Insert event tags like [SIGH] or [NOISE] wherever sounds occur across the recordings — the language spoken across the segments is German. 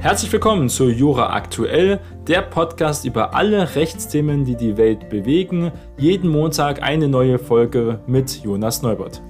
Herzlich willkommen zu Jura Aktuell, der Podcast über alle Rechtsthemen, die die Welt bewegen. Jeden Montag eine neue Folge mit Jonas Neubert.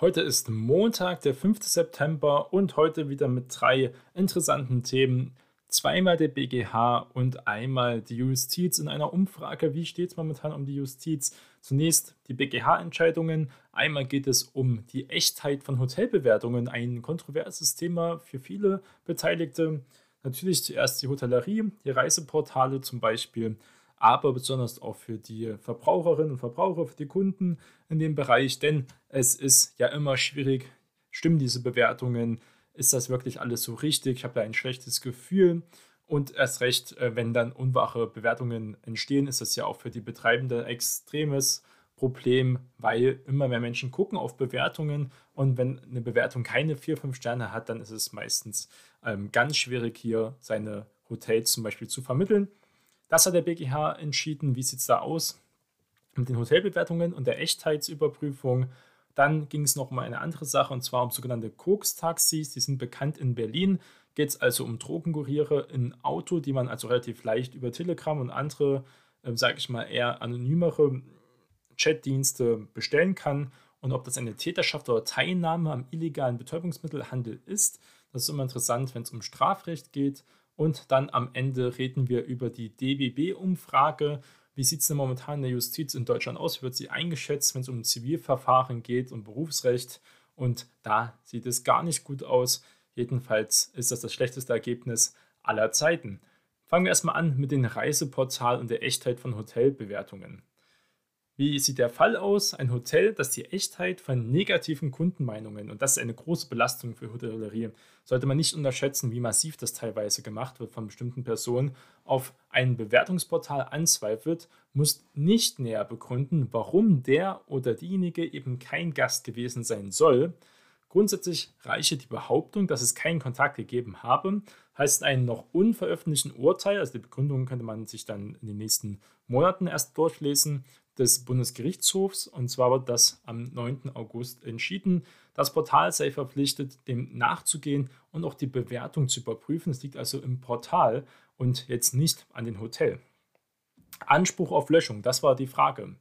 Heute ist Montag, der 5. September und heute wieder mit drei interessanten Themen zweimal der BGH und einmal die Justiz in einer Umfrage. Wie steht es momentan um die Justiz? Zunächst die BGH-Entscheidungen. Einmal geht es um die Echtheit von Hotelbewertungen, ein kontroverses Thema für viele Beteiligte. Natürlich zuerst die Hotellerie, die Reiseportale zum Beispiel, aber besonders auch für die Verbraucherinnen und Verbraucher, für die Kunden in dem Bereich, denn es ist ja immer schwierig, stimmen diese Bewertungen ist das wirklich alles so richtig? Ich habe da ein schlechtes Gefühl. Und erst recht, äh, wenn dann unwache Bewertungen entstehen, ist das ja auch für die Betreibenden ein extremes Problem, weil immer mehr Menschen gucken auf Bewertungen und wenn eine Bewertung keine 4, 5 Sterne hat, dann ist es meistens ähm, ganz schwierig, hier seine Hotels zum Beispiel zu vermitteln. Das hat der BGH entschieden. Wie sieht es da aus mit den Hotelbewertungen und der Echtheitsüberprüfung? Dann ging es noch um eine andere Sache und zwar um sogenannte Koks-Taxis. Die sind bekannt in Berlin. Geht es also um Drogenkuriere in Auto, die man also relativ leicht über Telegram und andere, äh, sage ich mal, eher anonymere Chatdienste bestellen kann. Und ob das eine Täterschaft oder Teilnahme am illegalen Betäubungsmittelhandel ist, das ist immer interessant, wenn es um Strafrecht geht. Und dann am Ende reden wir über die DWB-Umfrage wie sieht es denn momentan in der Justiz in Deutschland aus? Wie wird sie eingeschätzt, wenn es um Zivilverfahren geht und Berufsrecht? Und da sieht es gar nicht gut aus. Jedenfalls ist das das schlechteste Ergebnis aller Zeiten. Fangen wir erstmal an mit dem Reiseportal und der Echtheit von Hotelbewertungen. Wie sieht der Fall aus? Ein Hotel, das die Echtheit von negativen Kundenmeinungen, und das ist eine große Belastung für Hotellerie, sollte man nicht unterschätzen, wie massiv das teilweise gemacht wird von bestimmten Personen, auf ein Bewertungsportal anzweifelt, muss nicht näher begründen, warum der oder diejenige eben kein Gast gewesen sein soll. Grundsätzlich reiche die Behauptung, dass es keinen Kontakt gegeben habe, heißt ein noch unveröffentlichten Urteil, also die Begründung könnte man sich dann in den nächsten Monaten erst durchlesen, des Bundesgerichtshofs. Und zwar wird das am 9. August entschieden. Das Portal sei verpflichtet, dem nachzugehen und auch die Bewertung zu überprüfen. Es liegt also im Portal und jetzt nicht an den Hotel. Anspruch auf Löschung, das war die Frage.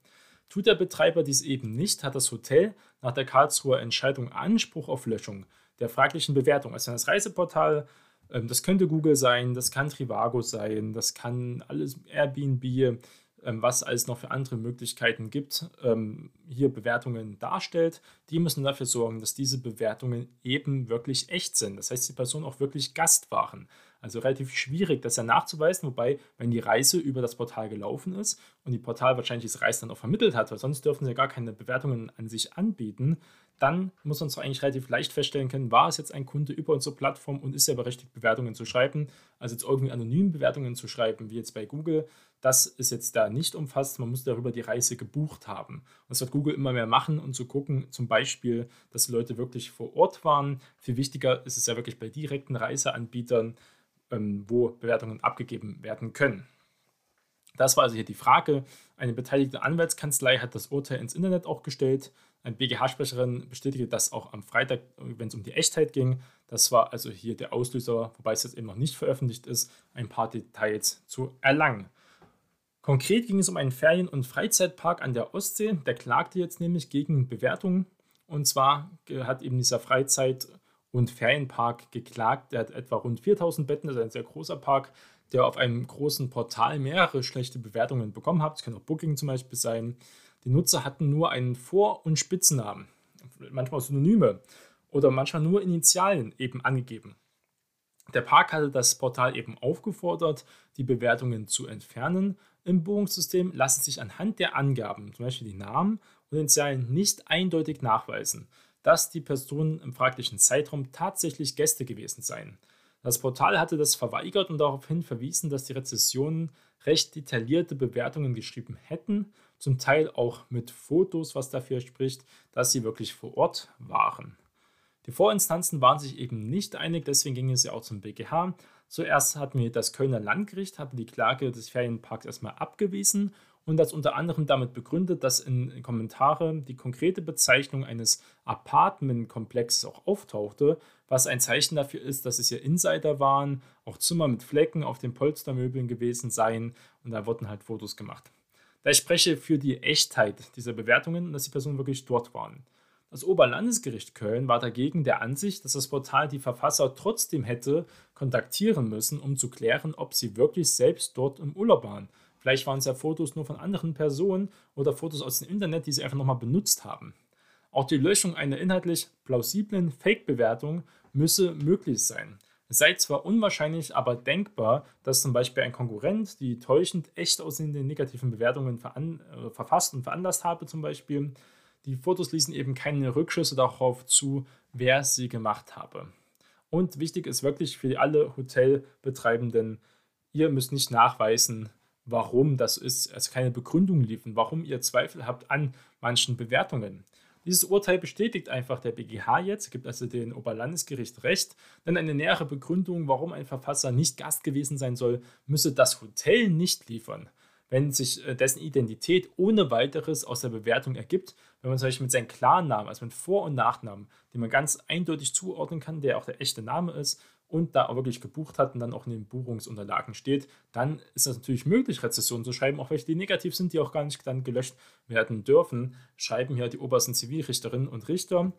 Tut der Betreiber dies eben nicht, hat das Hotel nach der Karlsruher Entscheidung Anspruch auf Löschung der fraglichen Bewertung. Also das Reiseportal, ähm, das könnte Google sein, das kann Trivago sein, das kann alles Airbnb, ähm, was es noch für andere Möglichkeiten gibt, ähm, hier Bewertungen darstellt, die müssen dafür sorgen, dass diese Bewertungen eben wirklich echt sind. Das heißt, die Personen auch wirklich Gast waren. Also relativ schwierig, das ja nachzuweisen, wobei, wenn die Reise über das Portal gelaufen ist und die Portal wahrscheinlich diese Reise dann auch vermittelt hat, weil sonst dürfen sie ja gar keine Bewertungen an sich anbieten, dann muss man es eigentlich relativ leicht feststellen können, war es jetzt ein Kunde über unsere Plattform und ist er berechtigt, Bewertungen zu schreiben. Also jetzt irgendwie anonym Bewertungen zu schreiben, wie jetzt bei Google, das ist jetzt da nicht umfasst. Man muss darüber die Reise gebucht haben. Und das wird Google immer mehr machen und zu gucken, zum Beispiel, dass Leute wirklich vor Ort waren. Viel wichtiger ist es ja wirklich bei direkten Reiseanbietern, wo Bewertungen abgegeben werden können. Das war also hier die Frage. Eine beteiligte Anwaltskanzlei hat das Urteil ins Internet auch gestellt. Eine BGH-Sprecherin bestätigte das auch am Freitag, wenn es um die Echtheit ging. Das war also hier der Auslöser, wobei es jetzt eben noch nicht veröffentlicht ist, ein paar Details zu erlangen. Konkret ging es um einen Ferien- und Freizeitpark an der Ostsee. Der klagte jetzt nämlich gegen Bewertungen. Und zwar hat eben dieser Freizeit- und Ferienpark geklagt. Der hat etwa rund 4000 Betten, das ist ein sehr großer Park, der auf einem großen Portal mehrere schlechte Bewertungen bekommen hat. Das kann auch Booking zum Beispiel sein. Die Nutzer hatten nur einen Vor- und Spitznamen, manchmal Synonyme oder manchmal nur Initialien eben angegeben. Der Park hatte das Portal eben aufgefordert, die Bewertungen zu entfernen. Im Buchungssystem lassen sich anhand der Angaben, zum Beispiel die Namen und Initialien, nicht eindeutig nachweisen, dass die Personen im fraglichen Zeitraum tatsächlich Gäste gewesen seien. Das Portal hatte das verweigert und daraufhin verwiesen, dass die Rezessionen recht detaillierte Bewertungen geschrieben hätten zum Teil auch mit Fotos, was dafür spricht, dass sie wirklich vor Ort waren. Die Vorinstanzen waren sich eben nicht einig, deswegen ging es ja auch zum BGH. Zuerst hatten wir das Kölner Landgericht, hatte die Klage des Ferienparks erstmal abgewiesen und das unter anderem damit begründet, dass in Kommentare die konkrete Bezeichnung eines Apartmentkomplexes auch auftauchte, was ein Zeichen dafür ist, dass es hier Insider waren, auch Zimmer mit Flecken auf den Polstermöbeln gewesen seien und da wurden halt Fotos gemacht. Da ich spreche für die Echtheit dieser Bewertungen, dass die Personen wirklich dort waren. Das Oberlandesgericht Köln war dagegen der Ansicht, dass das Portal die Verfasser trotzdem hätte kontaktieren müssen, um zu klären, ob sie wirklich selbst dort im Urlaub waren. Vielleicht waren es ja Fotos nur von anderen Personen oder Fotos aus dem Internet, die sie einfach nochmal benutzt haben. Auch die Löschung einer inhaltlich plausiblen Fake-Bewertung müsse möglich sein. Es sei zwar unwahrscheinlich, aber denkbar, dass zum Beispiel ein Konkurrent die täuschend echt aussehenden negativen Bewertungen äh, verfasst und veranlasst habe, zum Beispiel. Die Fotos ließen eben keine Rückschlüsse darauf zu, wer sie gemacht habe. Und wichtig ist wirklich für alle Hotelbetreibenden, ihr müsst nicht nachweisen, warum das ist, also keine Begründung liefern, warum ihr Zweifel habt an manchen Bewertungen. Dieses Urteil bestätigt einfach der BGH jetzt, gibt also dem Oberlandesgericht recht, denn eine nähere Begründung, warum ein Verfasser nicht Gast gewesen sein soll, müsse das Hotel nicht liefern. Wenn sich äh, dessen Identität ohne weiteres aus der Bewertung ergibt, wenn man zum Beispiel mit seinem Klarnamen, also mit Vor- und Nachnamen, den man ganz eindeutig zuordnen kann, der auch der echte Name ist, und da auch wirklich gebucht hat und dann auch in den Buchungsunterlagen steht, dann ist es natürlich möglich, Rezessionen zu schreiben, auch welche die negativ sind, die auch gar nicht dann gelöscht werden dürfen, schreiben hier die obersten Zivilrichterinnen und Richter.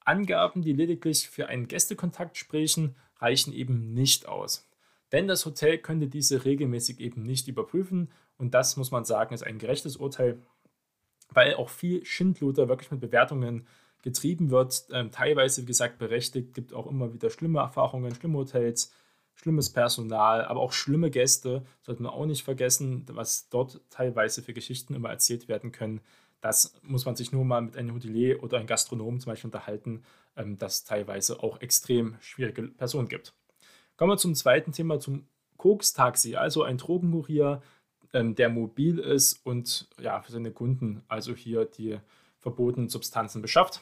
Angaben, die lediglich für einen Gästekontakt sprechen, reichen eben nicht aus. Denn das Hotel könnte diese regelmäßig eben nicht überprüfen und das muss man sagen, ist ein gerechtes Urteil, weil auch viel Schindluder wirklich mit Bewertungen getrieben wird, ähm, teilweise, wie gesagt, berechtigt, gibt auch immer wieder schlimme Erfahrungen, schlimme Hotels, schlimmes Personal, aber auch schlimme Gäste, sollte man auch nicht vergessen, was dort teilweise für Geschichten immer erzählt werden können. Das muss man sich nur mal mit einem Hotelier oder einem Gastronomen zum Beispiel unterhalten, ähm, dass teilweise auch extrem schwierige Personen gibt. Kommen wir zum zweiten Thema, zum Koks-Taxi, also ein Drogenkurier, ähm, der mobil ist und ja, für seine Kunden also hier die verbotenen Substanzen beschafft.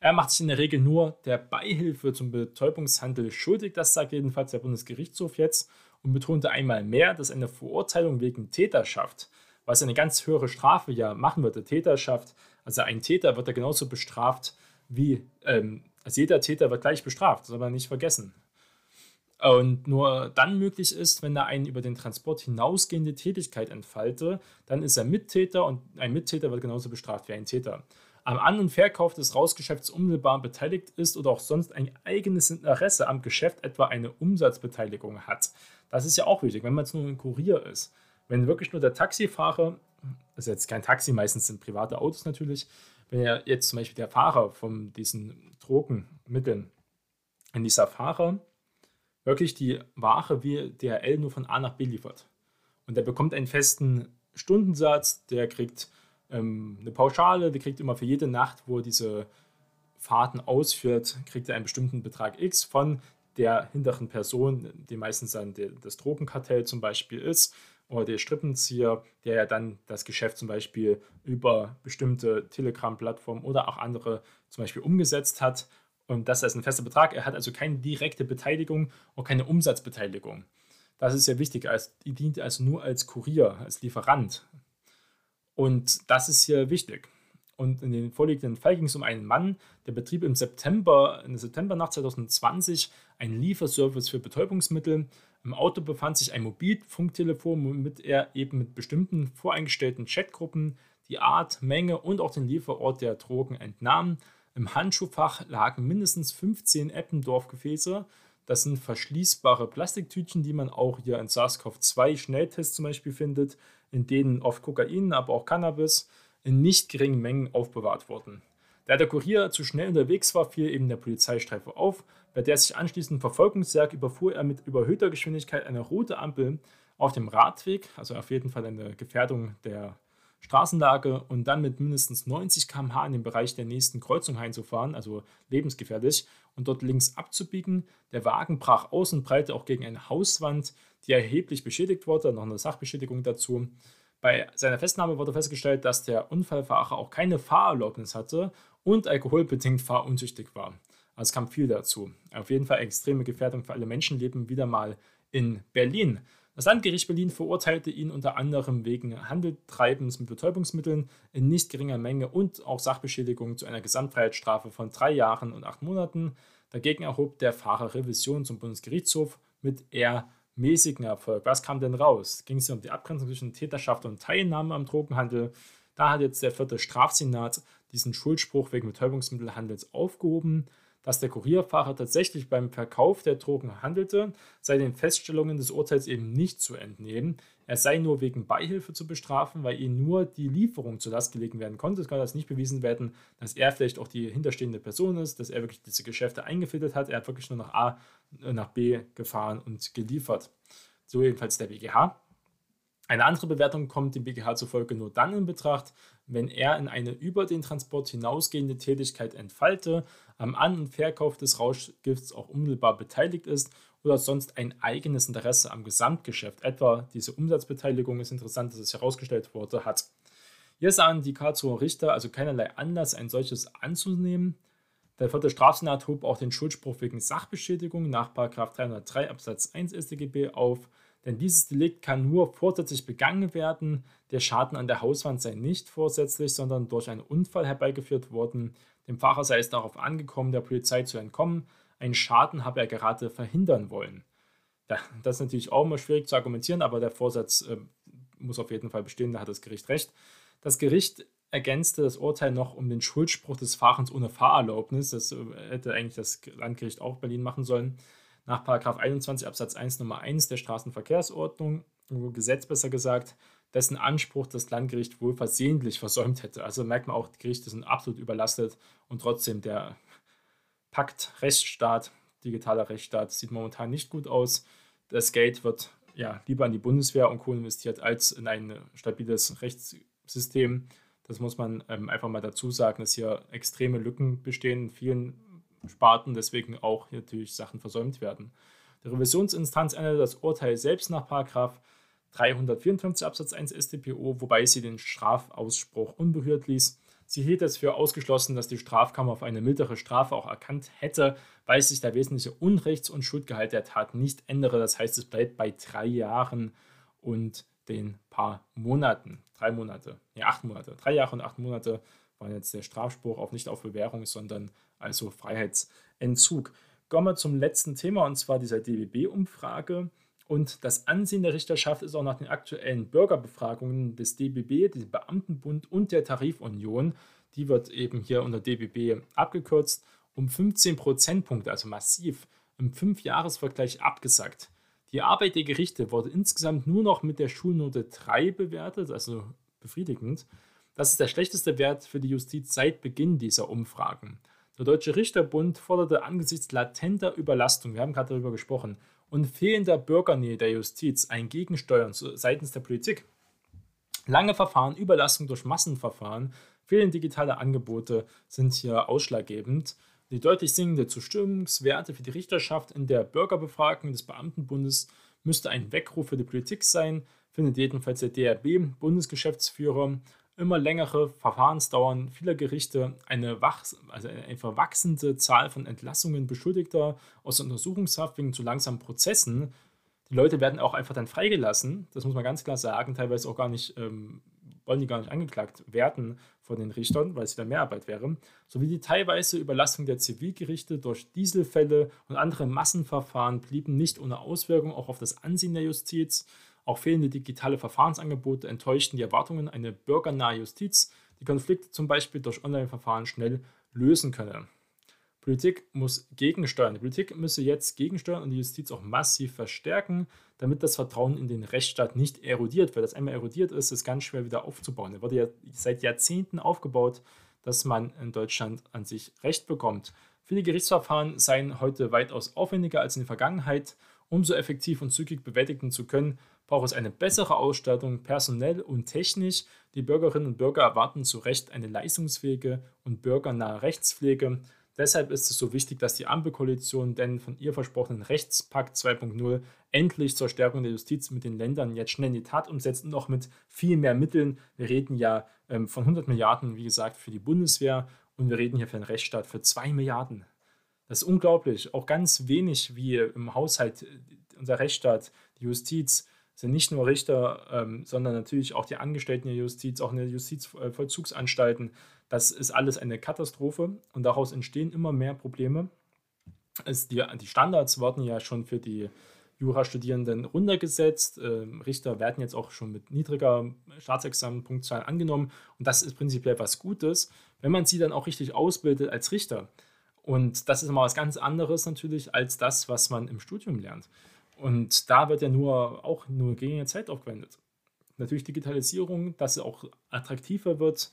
Er macht sich in der Regel nur der Beihilfe zum Betäubungshandel schuldig, das sagt jedenfalls der Bundesgerichtshof jetzt, und betonte einmal mehr, dass eine Verurteilung wegen Täterschaft, was eine ganz höhere Strafe ja machen würde, Täterschaft, also ein Täter wird ja genauso bestraft wie, ähm, also jeder Täter wird gleich bestraft, das soll man nicht vergessen. Und nur dann möglich ist, wenn er eine über den Transport hinausgehende Tätigkeit entfalte, dann ist er Mittäter und ein Mittäter wird genauso bestraft wie ein Täter am An- und Verkauf des Rausgeschäfts unmittelbar beteiligt ist oder auch sonst ein eigenes Interesse am Geschäft, etwa eine Umsatzbeteiligung hat. Das ist ja auch wichtig, wenn man jetzt nur ein Kurier ist. Wenn wirklich nur der Taxifahrer, das ist jetzt kein Taxi, meistens sind private Autos natürlich, wenn er jetzt zum Beispiel der Fahrer von diesen Drogenmitteln, wenn dieser Fahrer wirklich die Ware wie DHL nur von A nach B liefert und der bekommt einen festen Stundensatz, der kriegt ähm, eine Pauschale, die kriegt immer für jede Nacht, wo er diese Fahrten ausführt, kriegt er einen bestimmten Betrag X von der hinteren Person, die meistens dann der, das Drogenkartell zum Beispiel ist, oder der Strippenzieher, der ja dann das Geschäft zum Beispiel über bestimmte Telegram-Plattformen oder auch andere zum Beispiel umgesetzt hat. Und das ist ein fester Betrag. Er hat also keine direkte Beteiligung und keine Umsatzbeteiligung. Das ist ja wichtig. Er dient also nur als Kurier, als Lieferant. Und das ist hier wichtig. Und in dem vorliegenden Fall ging es um einen Mann, der betrieb im September, in der Septembernacht 2020 einen Lieferservice für Betäubungsmittel. Im Auto befand sich ein Mobilfunktelefon, womit er eben mit bestimmten voreingestellten Chatgruppen die Art, Menge und auch den Lieferort der Drogen entnahm. Im Handschuhfach lagen mindestens 15 Eppendorf-Gefäße. Das sind verschließbare Plastiktütchen, die man auch hier in SARS-CoV-2 Schnelltests zum Beispiel findet in denen oft Kokain, aber auch Cannabis in nicht geringen Mengen aufbewahrt wurden. Da der Kurier zu schnell unterwegs war, fiel eben der Polizeistreife auf, bei der sich anschließend Verfolgungsjagd überfuhr er mit überhöhter Geschwindigkeit eine rote Ampel auf dem Radweg, also auf jeden Fall eine Gefährdung der Straßenlage und dann mit mindestens 90 km/h in den Bereich der nächsten Kreuzung einzufahren, also lebensgefährlich, und dort links abzubiegen. Der Wagen brach aus und prallte auch gegen eine Hauswand, die erheblich beschädigt wurde, noch eine Sachbeschädigung dazu. Bei seiner Festnahme wurde festgestellt, dass der Unfallfahrer auch keine Fahrerlaubnis hatte und alkoholbedingt fahruntüchtig war. Also es kam viel dazu. Auf jeden Fall extreme Gefährdung für alle Menschenleben wieder mal in Berlin. Das Landgericht Berlin verurteilte ihn unter anderem wegen Handeltreibens mit Betäubungsmitteln in nicht geringer Menge und auch Sachbeschädigung zu einer Gesamtfreiheitsstrafe von drei Jahren und acht Monaten. Dagegen erhob der Fahrer Revision zum Bundesgerichtshof mit eher mäßigen Erfolg. Was kam denn raus? Ging es um die Abgrenzung zwischen Täterschaft und Teilnahme am Drogenhandel? Da hat jetzt der vierte Strafsenat diesen Schuldspruch wegen Betäubungsmittelhandels aufgehoben dass der Kurierfahrer tatsächlich beim Verkauf der Drogen handelte, sei den Feststellungen des Urteils eben nicht zu entnehmen. Er sei nur wegen Beihilfe zu bestrafen, weil ihm nur die Lieferung zur Last gelegen werden konnte. Es kann das nicht bewiesen werden, dass er vielleicht auch die hinterstehende Person ist, dass er wirklich diese Geschäfte eingefädelt hat. Er hat wirklich nur nach A nach B gefahren und geliefert. So jedenfalls der BGH. Eine andere Bewertung kommt dem BGH zufolge nur dann in Betracht, wenn er in eine über den Transport hinausgehende Tätigkeit entfalte, am An- und Verkauf des Rauschgifts auch unmittelbar beteiligt ist oder sonst ein eigenes Interesse am Gesamtgeschäft, etwa diese Umsatzbeteiligung ist interessant, dass es herausgestellt wurde, hat. Hier sahen die Karlsruher Richter also keinerlei Anlass, ein solches anzunehmen. Der vierte Strafsenat hob auch den Schuldspruch wegen Sachbeschädigung nach 303 Absatz 1 StGB auf. Denn dieses Delikt kann nur vorsätzlich begangen werden. Der Schaden an der Hauswand sei nicht vorsätzlich, sondern durch einen Unfall herbeigeführt worden. Dem Fahrer sei es darauf angekommen, der Polizei zu entkommen. Einen Schaden habe er gerade verhindern wollen. Das ist natürlich auch immer schwierig zu argumentieren, aber der Vorsatz äh, muss auf jeden Fall bestehen, da hat das Gericht recht. Das Gericht ergänzte das Urteil noch um den Schuldspruch des Fahrens ohne Fahrerlaubnis. Das äh, hätte eigentlich das Landgericht auch Berlin machen sollen nach 21 Absatz 1 Nummer 1 der Straßenverkehrsordnung, Gesetz besser gesagt, dessen Anspruch das Landgericht wohl versehentlich versäumt hätte. Also merkt man auch, die Gerichte sind absolut überlastet und trotzdem der Pakt Rechtsstaat, digitaler Rechtsstaat, sieht momentan nicht gut aus. Das Geld wird ja lieber an die Bundeswehr und Co. investiert als in ein stabiles Rechtssystem. Das muss man ähm, einfach mal dazu sagen, dass hier extreme Lücken bestehen in vielen Sparten deswegen auch natürlich Sachen versäumt werden. Die Revisionsinstanz änderte das Urteil selbst nach 354 Absatz 1 StPO, wobei sie den Strafausspruch unberührt ließ. Sie hielt es für ausgeschlossen, dass die Strafkammer auf eine mildere Strafe auch erkannt hätte, weil sich der wesentliche Unrechts- und Schuldgehalt der Tat nicht ändere. Das heißt, es bleibt bei drei Jahren und den paar Monaten. Drei Monate, ja, acht Monate. Drei Jahre und acht Monate waren jetzt der Strafspruch auch nicht auf Bewährung, sondern also Freiheitsentzug. Kommen wir zum letzten Thema und zwar dieser DBB-Umfrage. Und das Ansehen der Richterschaft ist auch nach den aktuellen Bürgerbefragungen des DBB, dem Beamtenbund und der Tarifunion, die wird eben hier unter DBB abgekürzt, um 15 Prozentpunkte, also massiv, im Fünfjahresvergleich abgesagt. Die Arbeit der Gerichte wurde insgesamt nur noch mit der Schulnote 3 bewertet, also befriedigend. Das ist der schlechteste Wert für die Justiz seit Beginn dieser Umfragen. Der Deutsche Richterbund forderte angesichts latenter Überlastung, wir haben gerade darüber gesprochen, und fehlender Bürgernähe der Justiz ein Gegensteuern seitens der Politik. Lange Verfahren, Überlastung durch Massenverfahren, fehlende digitale Angebote sind hier ausschlaggebend. Die deutlich sinkende Zustimmungswerte für die Richterschaft in der Bürgerbefragung des Beamtenbundes müsste ein Weckruf für die Politik sein, findet jedenfalls der DRB, Bundesgeschäftsführer immer längere Verfahrensdauern vieler Gerichte, eine, also eine verwachsende Zahl von Entlassungen Beschuldigter aus Untersuchungshaft wegen zu langsamen Prozessen. Die Leute werden auch einfach dann freigelassen, das muss man ganz klar sagen, teilweise auch gar nicht, ähm, wollen die gar nicht angeklagt werden von den Richtern, weil es wieder Mehrarbeit wäre, sowie die teilweise Überlastung der Zivilgerichte durch Dieselfälle und andere Massenverfahren blieben nicht ohne Auswirkung auch auf das Ansehen der Justiz. Auch fehlende digitale Verfahrensangebote enttäuschten die Erwartungen einer bürgernahe Justiz, die Konflikte zum Beispiel durch Online-Verfahren schnell lösen könne. Politik muss gegensteuern. Die Politik müsse jetzt gegensteuern und die Justiz auch massiv verstärken, damit das Vertrauen in den Rechtsstaat nicht erodiert. Weil das einmal erodiert ist, ist ganz schwer wieder aufzubauen. Er wurde ja seit Jahrzehnten aufgebaut, dass man in Deutschland an sich Recht bekommt. Viele Gerichtsverfahren seien heute weitaus aufwendiger als in der Vergangenheit. Um so effektiv und zügig bewältigen zu können, braucht es eine bessere Ausstattung, personell und technisch. Die Bürgerinnen und Bürger erwarten zu Recht eine leistungsfähige und bürgernahe Rechtspflege. Deshalb ist es so wichtig, dass die Ampelkoalition den von ihr versprochenen Rechtspakt 2.0 endlich zur Stärkung der Justiz mit den Ländern jetzt schnell in die Tat umsetzt und noch mit viel mehr Mitteln. Wir reden ja ähm, von 100 Milliarden, wie gesagt, für die Bundeswehr und wir reden hier für den Rechtsstaat für 2 Milliarden. Das ist unglaublich. Auch ganz wenig wie im Haushalt, unser Rechtsstaat, die Justiz, sind nicht nur Richter, ähm, sondern natürlich auch die Angestellten der Justiz, auch in den Justizvollzugsanstalten. Das ist alles eine Katastrophe und daraus entstehen immer mehr Probleme. Es, die, die Standards wurden ja schon für die Jurastudierenden runtergesetzt. Ähm, Richter werden jetzt auch schon mit niedriger Staatsexamenpunktzahl angenommen. Und das ist prinzipiell was Gutes, wenn man sie dann auch richtig ausbildet als Richter. Und das ist immer was ganz anderes natürlich als das, was man im Studium lernt. Und da wird ja nur auch nur geringe Zeit aufgewendet. Natürlich Digitalisierung, dass es auch attraktiver wird,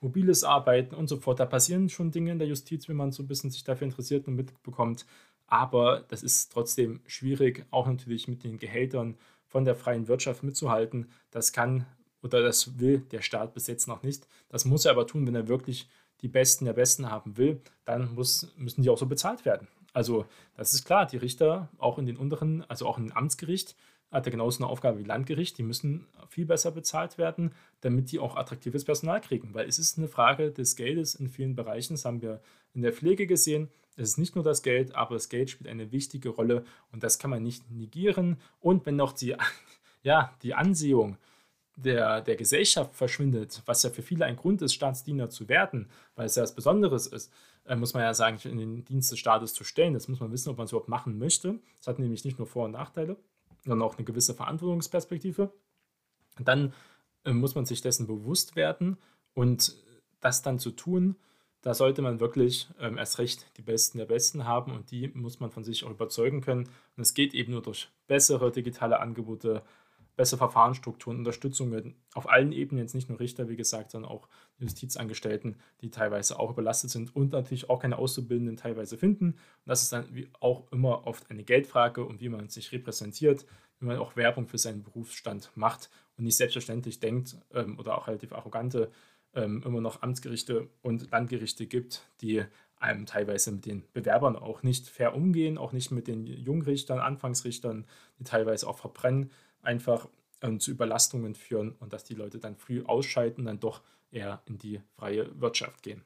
mobiles Arbeiten und so fort. Da passieren schon Dinge in der Justiz, wenn man so ein bisschen sich dafür interessiert und mitbekommt. Aber das ist trotzdem schwierig, auch natürlich mit den Gehältern von der freien Wirtschaft mitzuhalten. Das kann oder das will der Staat bis jetzt noch nicht. Das muss er aber tun, wenn er wirklich die Besten der Besten haben will, dann muss, müssen die auch so bezahlt werden. Also das ist klar, die Richter auch in den unteren, also auch im Amtsgericht, hat er genauso eine Aufgabe wie Landgericht, die müssen viel besser bezahlt werden, damit die auch attraktives Personal kriegen. Weil es ist eine Frage des Geldes in vielen Bereichen, das haben wir in der Pflege gesehen. Es ist nicht nur das Geld, aber das Geld spielt eine wichtige Rolle und das kann man nicht negieren. Und wenn noch die, [LAUGHS] ja, die Ansehung der, der Gesellschaft verschwindet, was ja für viele ein Grund ist, Staatsdiener zu werden, weil es ja was Besonderes ist, äh, muss man ja sagen, in den Dienst des Staates zu stellen. Das muss man wissen, ob man es überhaupt machen möchte. Das hat nämlich nicht nur Vor- und Nachteile, sondern auch eine gewisse Verantwortungsperspektive. Dann äh, muss man sich dessen bewusst werden und das dann zu tun, da sollte man wirklich ähm, erst recht die Besten der Besten haben und die muss man von sich auch überzeugen können. Und es geht eben nur durch bessere digitale Angebote, bessere Verfahrensstrukturen, Unterstützung auf allen Ebenen, jetzt nicht nur Richter, wie gesagt, sondern auch Justizangestellten, die teilweise auch überlastet sind und natürlich auch keine Auszubildenden teilweise finden. Und das ist dann auch immer oft eine Geldfrage und wie man sich repräsentiert, wie man auch Werbung für seinen Berufsstand macht und nicht selbstverständlich denkt ähm, oder auch relativ arrogante ähm, immer noch Amtsgerichte und Landgerichte gibt, die einem teilweise mit den Bewerbern auch nicht fair umgehen, auch nicht mit den Jungrichtern, Anfangsrichtern, die teilweise auch verbrennen, einfach ähm, zu Überlastungen führen und dass die Leute dann früh ausschalten dann doch eher in die freie Wirtschaft gehen.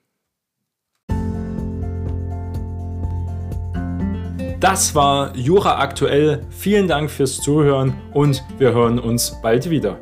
Das war Jura aktuell. Vielen Dank fürs Zuhören und wir hören uns bald wieder.